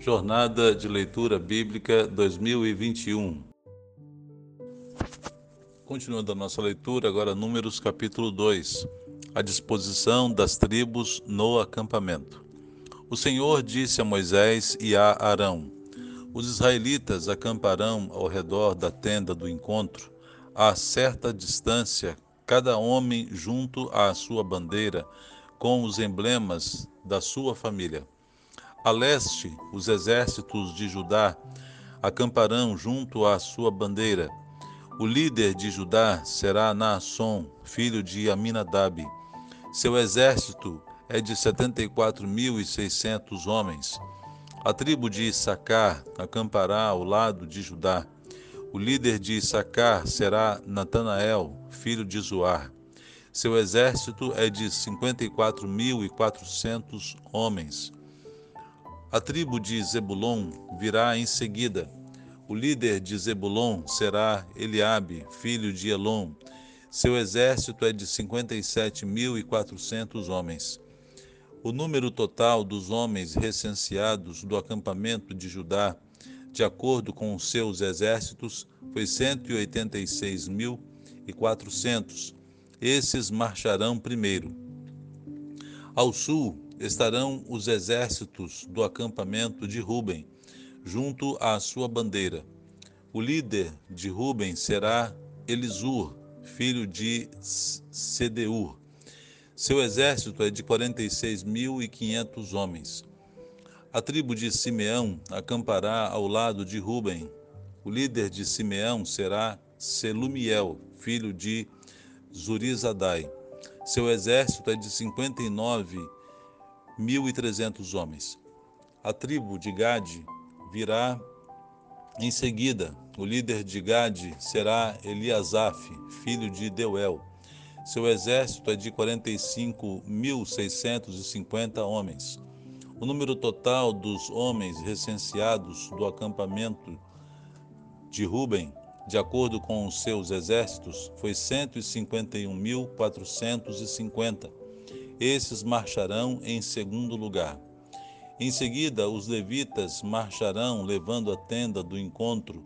Jornada de Leitura Bíblica 2021. Continuando a nossa leitura, agora Números capítulo 2. A disposição das tribos no acampamento. O Senhor disse a Moisés e a Arão: Os israelitas acamparão ao redor da tenda do encontro, a certa distância, cada homem junto à sua bandeira, com os emblemas da sua família. A leste, os exércitos de Judá acamparão junto à sua bandeira. O líder de Judá será Naasson, filho de Aminadab. Seu exército é de setenta e quatro mil e seiscentos homens. A tribo de Issacar acampará ao lado de Judá. O líder de Issacar será Natanael, filho de Zoar. Seu exército é de cinquenta e quatro mil e quatrocentos homens. A tribo de Zebulon virá em seguida. O líder de Zebulon será Eliabe, filho de Elon. Seu exército é de cinquenta e sete mil e quatrocentos homens. O número total dos homens recenseados do acampamento de Judá, de acordo com os seus exércitos, foi cento e oitenta e seis mil e quatrocentos. Esses marcharão primeiro. Ao sul estarão os exércitos do acampamento de Ruben, junto à sua bandeira. O líder de Ruben será Elisur, filho de Sedeur. Seu exército é de 46.500 homens. A tribo de Simeão acampará ao lado de Ruben. O líder de Simeão será Selumiel, filho de Zurizadai. Seu exército é de 59.300 homens. A tribo de Gade virá em seguida. O líder de Gade será Eliasaf, filho de Deuel. Seu exército é de 45.650 homens. O número total dos homens recenseados do acampamento de Ruben, de acordo com os seus exércitos, foi 151.450. Esses marcharão em segundo lugar. Em seguida, os levitas marcharão levando a tenda do encontro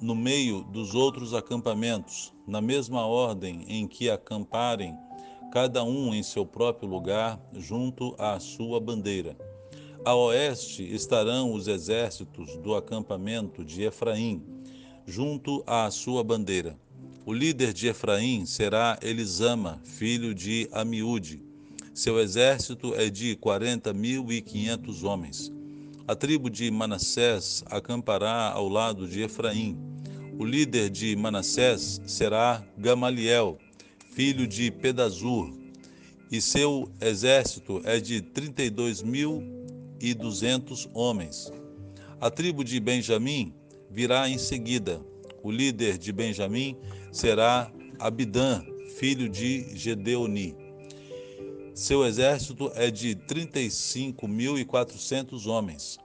no meio dos outros acampamentos, na mesma ordem em que acamparem, cada um em seu próprio lugar, junto à sua bandeira. A oeste estarão os exércitos do acampamento de Efraim, junto à sua bandeira. O líder de Efraim será Elisama, filho de Amiúde. Seu exército é de quarenta mil e quinhentos homens. A tribo de Manassés acampará ao lado de Efraim. O líder de Manassés será Gamaliel, filho de Pedazur, e seu exército é de trinta e dois mil e duzentos homens. A tribo de Benjamim virá em seguida. O líder de Benjamim será Abidã, filho de Gedeoni. Seu exército é de 35.400 homens.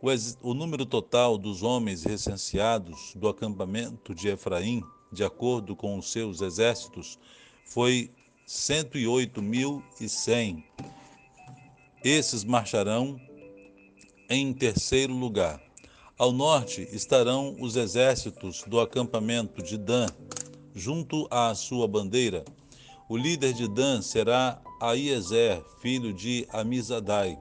O, o número total dos homens recenseados do acampamento de Efraim, de acordo com os seus exércitos, foi 108.100. Esses marcharão em terceiro lugar. Ao norte estarão os exércitos do acampamento de Dan, junto à sua bandeira. O líder de Dan será Aiezer, filho de Amizadai.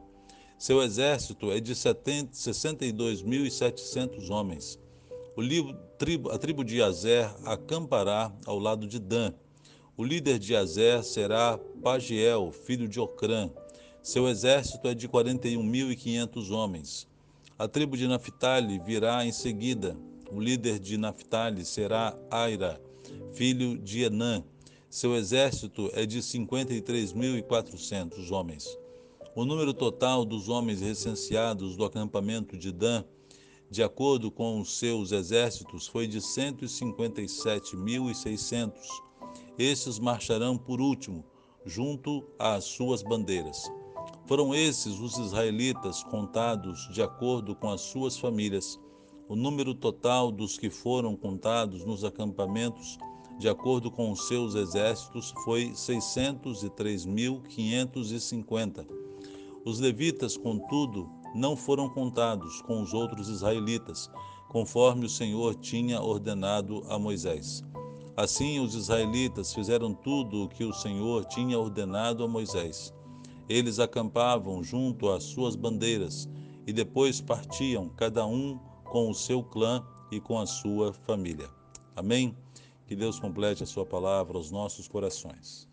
Seu exército é de 62.700 homens. Tribo, a tribo de Azer acampará ao lado de Dan. O líder de Azer será Pagiel, filho de Ocrã. Seu exército é de 41.500 homens. A tribo de Naphtali virá em seguida. O líder de Naphtali será Aira, filho de Enã. Seu exército é de 53.400 homens. O número total dos homens recenseados do acampamento de Dan, de acordo com os seus exércitos, foi de 157.600. Estes marcharão por último, junto às suas bandeiras. Foram esses os israelitas contados de acordo com as suas famílias. O número total dos que foram contados nos acampamentos de acordo com os seus exércitos, foi 603.550. Os levitas, contudo, não foram contados com os outros israelitas, conforme o Senhor tinha ordenado a Moisés. Assim, os israelitas fizeram tudo o que o Senhor tinha ordenado a Moisés. Eles acampavam junto às suas bandeiras e depois partiam, cada um com o seu clã e com a sua família. Amém? Que Deus complete a sua palavra aos nossos corações.